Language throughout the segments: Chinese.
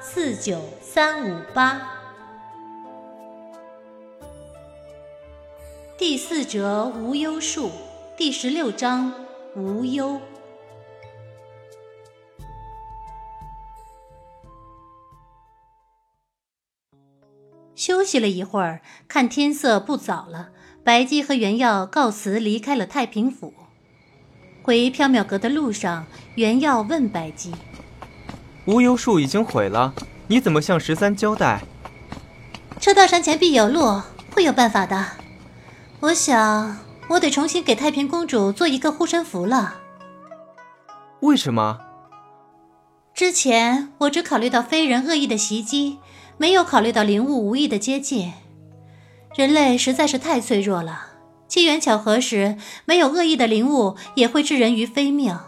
四九三五八，第四折无忧树，第十六章无忧。休息了一会儿，看天色不早了，白姬和袁耀告辞离开了太平府。回缥缈阁的路上，袁耀问白姬。无忧树已经毁了，你怎么向十三交代？车到山前必有路，会有办法的。我想，我得重新给太平公主做一个护身符了。为什么？之前我只考虑到非人恶意的袭击，没有考虑到灵物无意的接近。人类实在是太脆弱了，机缘巧合时，没有恶意的灵物也会置人于非命。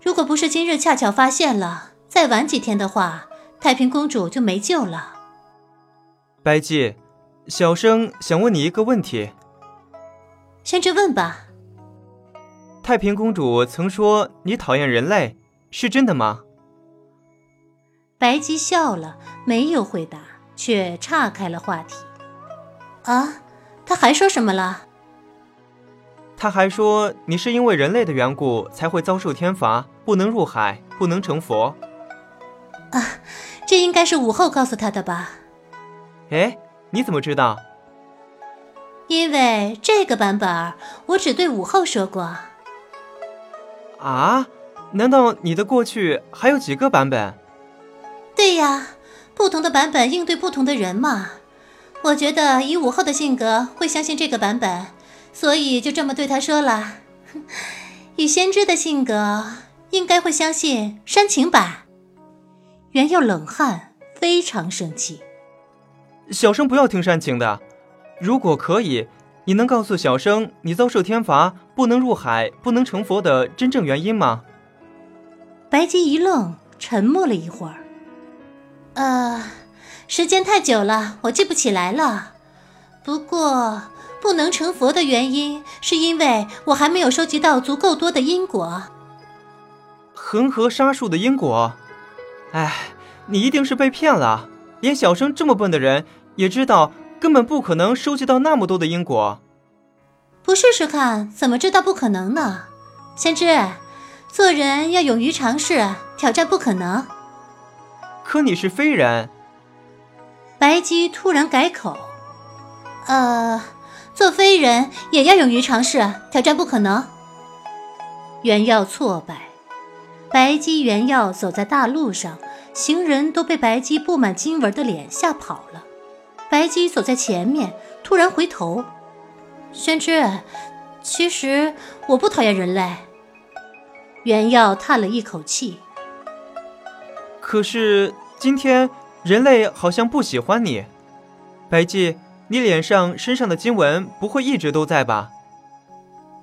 如果不是今日恰巧发现了。再晚几天的话，太平公主就没救了。白姬，小生想问你一个问题。先去问吧。太平公主曾说你讨厌人类，是真的吗？白姬笑了，没有回答，却岔开了话题。啊，她还说什么了？她还说你是因为人类的缘故才会遭受天罚，不能入海，不能成佛。啊，这应该是午后告诉他的吧？哎，你怎么知道？因为这个版本我只对午后说过。啊？难道你的过去还有几个版本？对呀，不同的版本应对不同的人嘛。我觉得以午后的性格会相信这个版本，所以就这么对他说了。以先知的性格，应该会相信煽情版。袁耀冷汗，非常生气。小生不要听煽情的，如果可以，你能告诉小生你遭受天罚不能入海、不能成佛的真正原因吗？白姬一愣，沉默了一会儿。呃，时间太久了，我记不起来了。不过，不能成佛的原因，是因为我还没有收集到足够多的因果。恒河沙数的因果。哎，你一定是被骗了。连小生这么笨的人也知道，根本不可能收集到那么多的因果。不试试看，怎么知道不可能呢？先知，做人要勇于尝试，挑战不可能。可你是非人。白姬突然改口：“呃，做非人也要勇于尝试，挑战不可能。”原要挫败。白姬、原耀走在大路上，行人都被白姬布满金纹的脸吓跑了。白姬走在前面，突然回头：“宣之，其实我不讨厌人类。”原耀叹了一口气：“可是今天人类好像不喜欢你。白姬，你脸上、身上的金纹不会一直都在吧？”“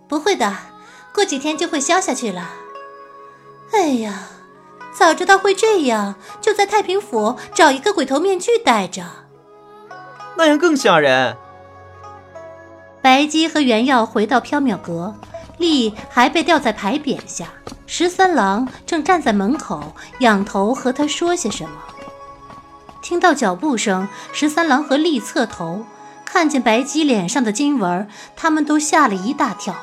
不会的，过几天就会消下去了。”哎呀，早知道会这样，就在太平府找一个鬼头面具戴着，那样更吓人。白姬和袁耀回到缥缈阁，丽还被吊在牌匾下，十三郎正站在门口，仰头和他说些什么。听到脚步声，十三郎和丽侧头，看见白姬脸上的金纹，他们都吓了一大跳。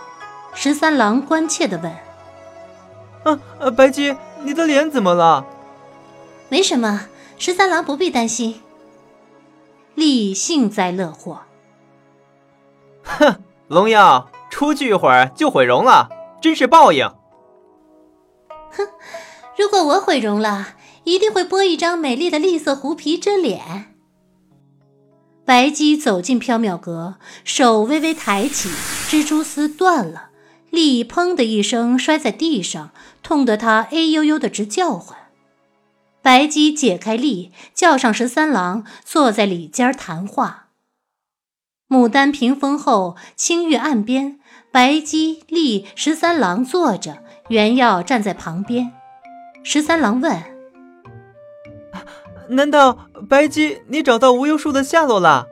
十三郎关切地问。啊，白姬，你的脸怎么了？没什么，十三郎不必担心。丽幸灾乐祸。哼，龙耀，出去一会儿就毁容了，真是报应。哼，如果我毁容了，一定会剥一张美丽的栗色狐皮遮脸。白姬走进缥缈阁，手微微抬起，蜘蛛丝断了。丽砰的一声摔在地上，痛得他哎呦呦的直叫唤。白姬解开力，叫上十三郎，坐在里间谈话。牡丹屏风后，青玉岸边，白姬、笠、十三郎坐着，原耀站在旁边。十三郎问：“难道白姬你找到无忧树的下落了？”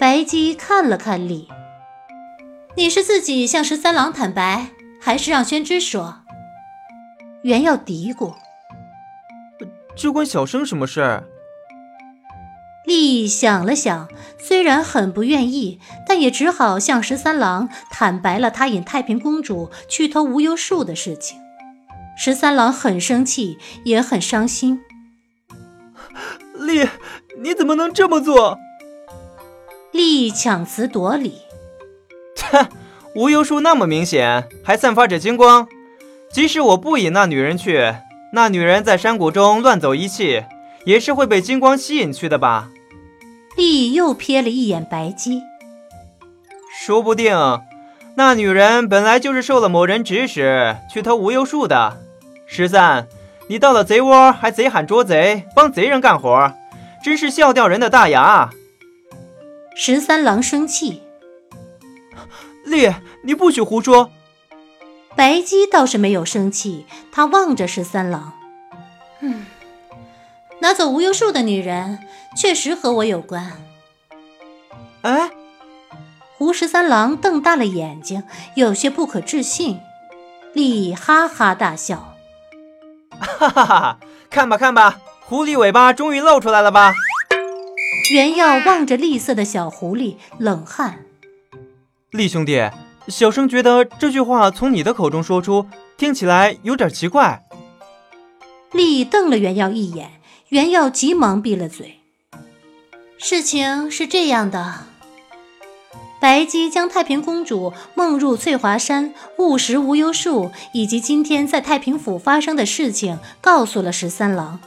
白姬看了看笠：“你是自己向十三郎坦白，还是让宣之说？”袁耀嘀咕。这关小生什么事儿？丽想了想，虽然很不愿意，但也只好向十三郎坦白了他引太平公主去偷无忧树的事情。十三郎很生气，也很伤心。丽，你怎么能这么做？丽抢词夺理：“切，无忧树那么明显，还散发着金光，即使我不引那女人去。”那女人在山谷中乱走一气，也是会被金光吸引去的吧？丽又瞥了一眼白姬，说不定那女人本来就是受了某人指使去偷无忧树的。十三，你到了贼窝还贼喊捉贼，帮贼人干活，真是笑掉人的大牙！十三郎生气，丽，你不许胡说。白姬倒是没有生气，她望着十三郎，嗯，拿走无忧树的女人确实和我有关。哎，胡十三郎瞪大了眼睛，有些不可置信。丽哈哈大笑，哈哈哈！看吧看吧，狐狸尾巴终于露出来了吧？原耀望着栗色的小狐狸，冷汗。厉兄弟。小生觉得这句话从你的口中说出，听起来有点奇怪。厉瞪了袁耀一眼，袁耀急忙闭了嘴。事情是这样的，白姬将太平公主梦入翠华山、误食无忧树，以及今天在太平府发生的事情告诉了十三郎。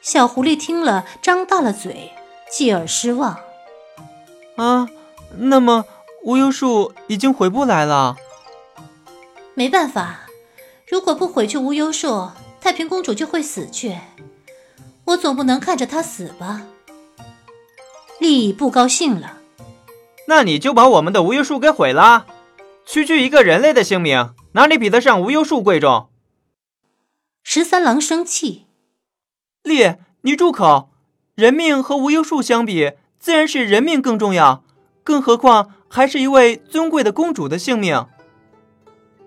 小狐狸听了，张大了嘴，继而失望。啊，那么。无忧树已经回不来了，没办法，如果不回去无忧树，太平公主就会死去。我总不能看着她死吧？丽不高兴了。那你就把我们的无忧树给毁了，区区一个人类的性命，哪里比得上无忧树贵重？十三郎生气。丽，你住口！人命和无忧树相比，自然是人命更重要，更何况。还是一位尊贵的公主的性命。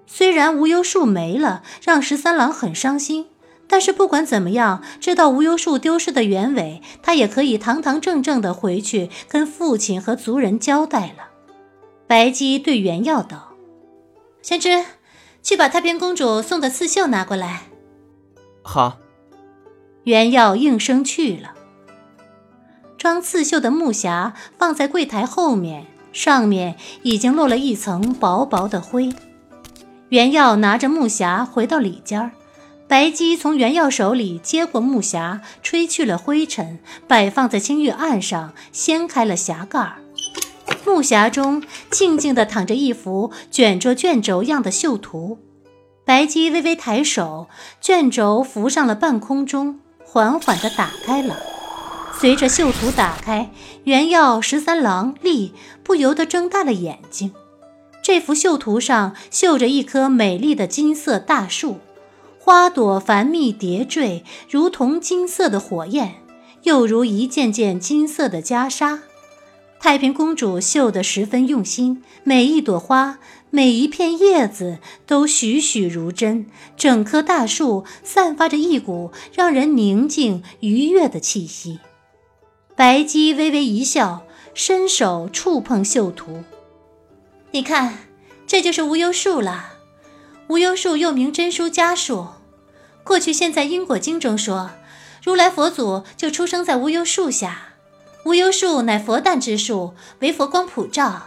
虽然无忧树没了，让十三郎很伤心，但是不管怎么样，知道无忧树丢失的原委，他也可以堂堂正正的回去跟父亲和族人交代了。白姬对原耀道：“先知，去把太平公主送的刺绣拿过来。”好。原耀应声去了。装刺绣的木匣放在柜台后面。上面已经落了一层薄薄的灰。袁耀拿着木匣回到里间儿，白姬从袁耀手里接过木匣，吹去了灰尘，摆放在青玉案上，掀开了匣盖儿。木匣中静静地躺着一幅卷着卷轴样的绣图。白姬微微抬手，卷轴浮上了半空中，缓缓地打开了。随着绣图打开，原药、十三郎、立不由得睁大了眼睛。这幅绣图上绣着一棵美丽的金色大树，花朵繁密叠缀，如同金色的火焰，又如一件件金色的袈裟。太平公主绣得十分用心，每一朵花、每一片叶子都栩栩如真，整棵大树散发着一股让人宁静愉悦的气息。白姬微微一笑，伸手触碰绣图。你看，这就是无忧树了。无忧树又名真书家树。过去、现在，因果经中说，如来佛祖就出生在无忧树下。无忧树乃佛诞之树，为佛光普照。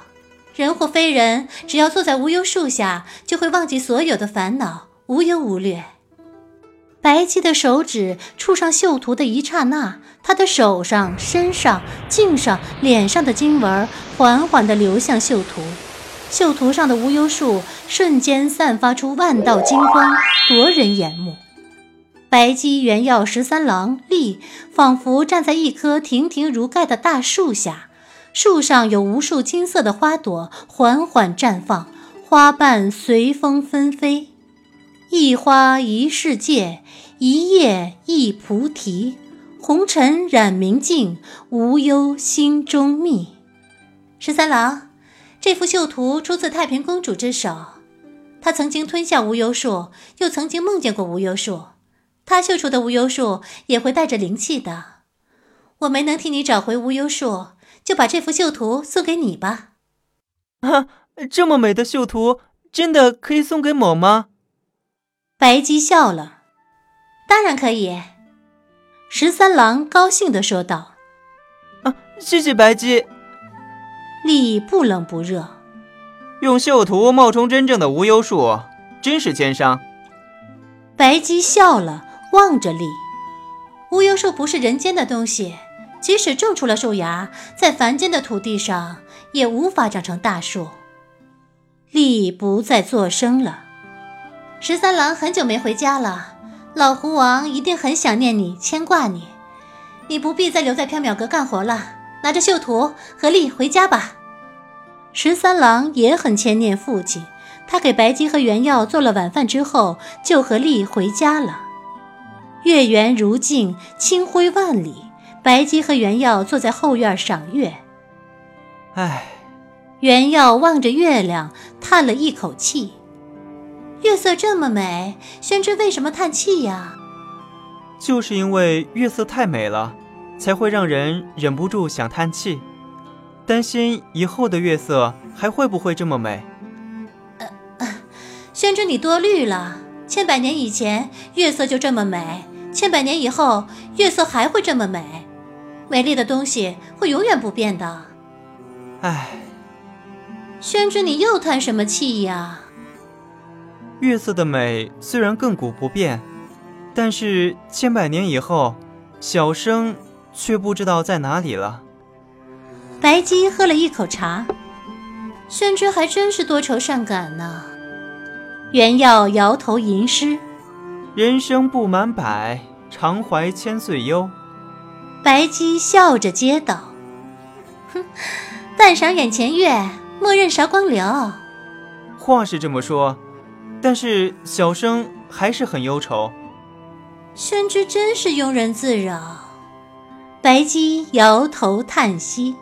人或非人，只要坐在无忧树下，就会忘记所有的烦恼，无忧无虑。白姬的手指触上绣图的一刹那，她的手上、身上、颈上、脸上的经纹缓缓地流向绣图，绣图上的无忧树瞬间散发出万道金光，夺人眼目。白姬、原要、十三郎、立仿佛站在一棵亭亭如盖的大树下，树上有无数金色的花朵缓缓绽放，花瓣随风纷飞。一花一世界，一叶一菩提。红尘染明镜，无忧心中觅。十三郎，这幅绣图出自太平公主之手，她曾经吞下无忧树，又曾经梦见过无忧树。她绣出的无忧树也会带着灵气的。我没能替你找回无忧树，就把这幅绣图送给你吧。啊，这么美的绣图，真的可以送给某吗？白姬笑了，当然可以。十三郎高兴地说道：“啊，谢谢白姬。”丽不冷不热，用绣图冒充真正的无忧树，真是奸商。白姬笑了。望着丽，无忧树不是人间的东西，即使种出了树芽，在凡间的土地上也无法长成大树。丽不再作声了。十三郎很久没回家了，老狐王一定很想念你，牵挂你。你不必再留在缥缈阁干活了，拿着绣图和丽回家吧。十三郎也很牵念父亲，他给白姬和原耀做了晚饭之后，就和丽回家了。月圆如镜，清辉万里。白姬和原耀坐在后院赏月。唉，原耀望着月亮，叹了一口气。月色这么美，宣之为什么叹气呀？就是因为月色太美了，才会让人忍不住想叹气，担心以后的月色还会不会这么美。呃，宣之你多虑了，千百年以前月色就这么美。千百年以后，月色还会这么美，美丽的东西会永远不变的。唉，宣之，你又叹什么气呀？月色的美虽然亘古不变，但是千百年以后，小生却不知道在哪里了。白姬喝了一口茶，宣之还真是多愁善感呢。原耀摇头吟诗。人生不满百，常怀千岁忧。白姬笑着接道：“哼，但赏眼前月，莫任韶光流。”话是这么说，但是小生还是很忧愁。宣之真是庸人自扰。白姬摇头叹息。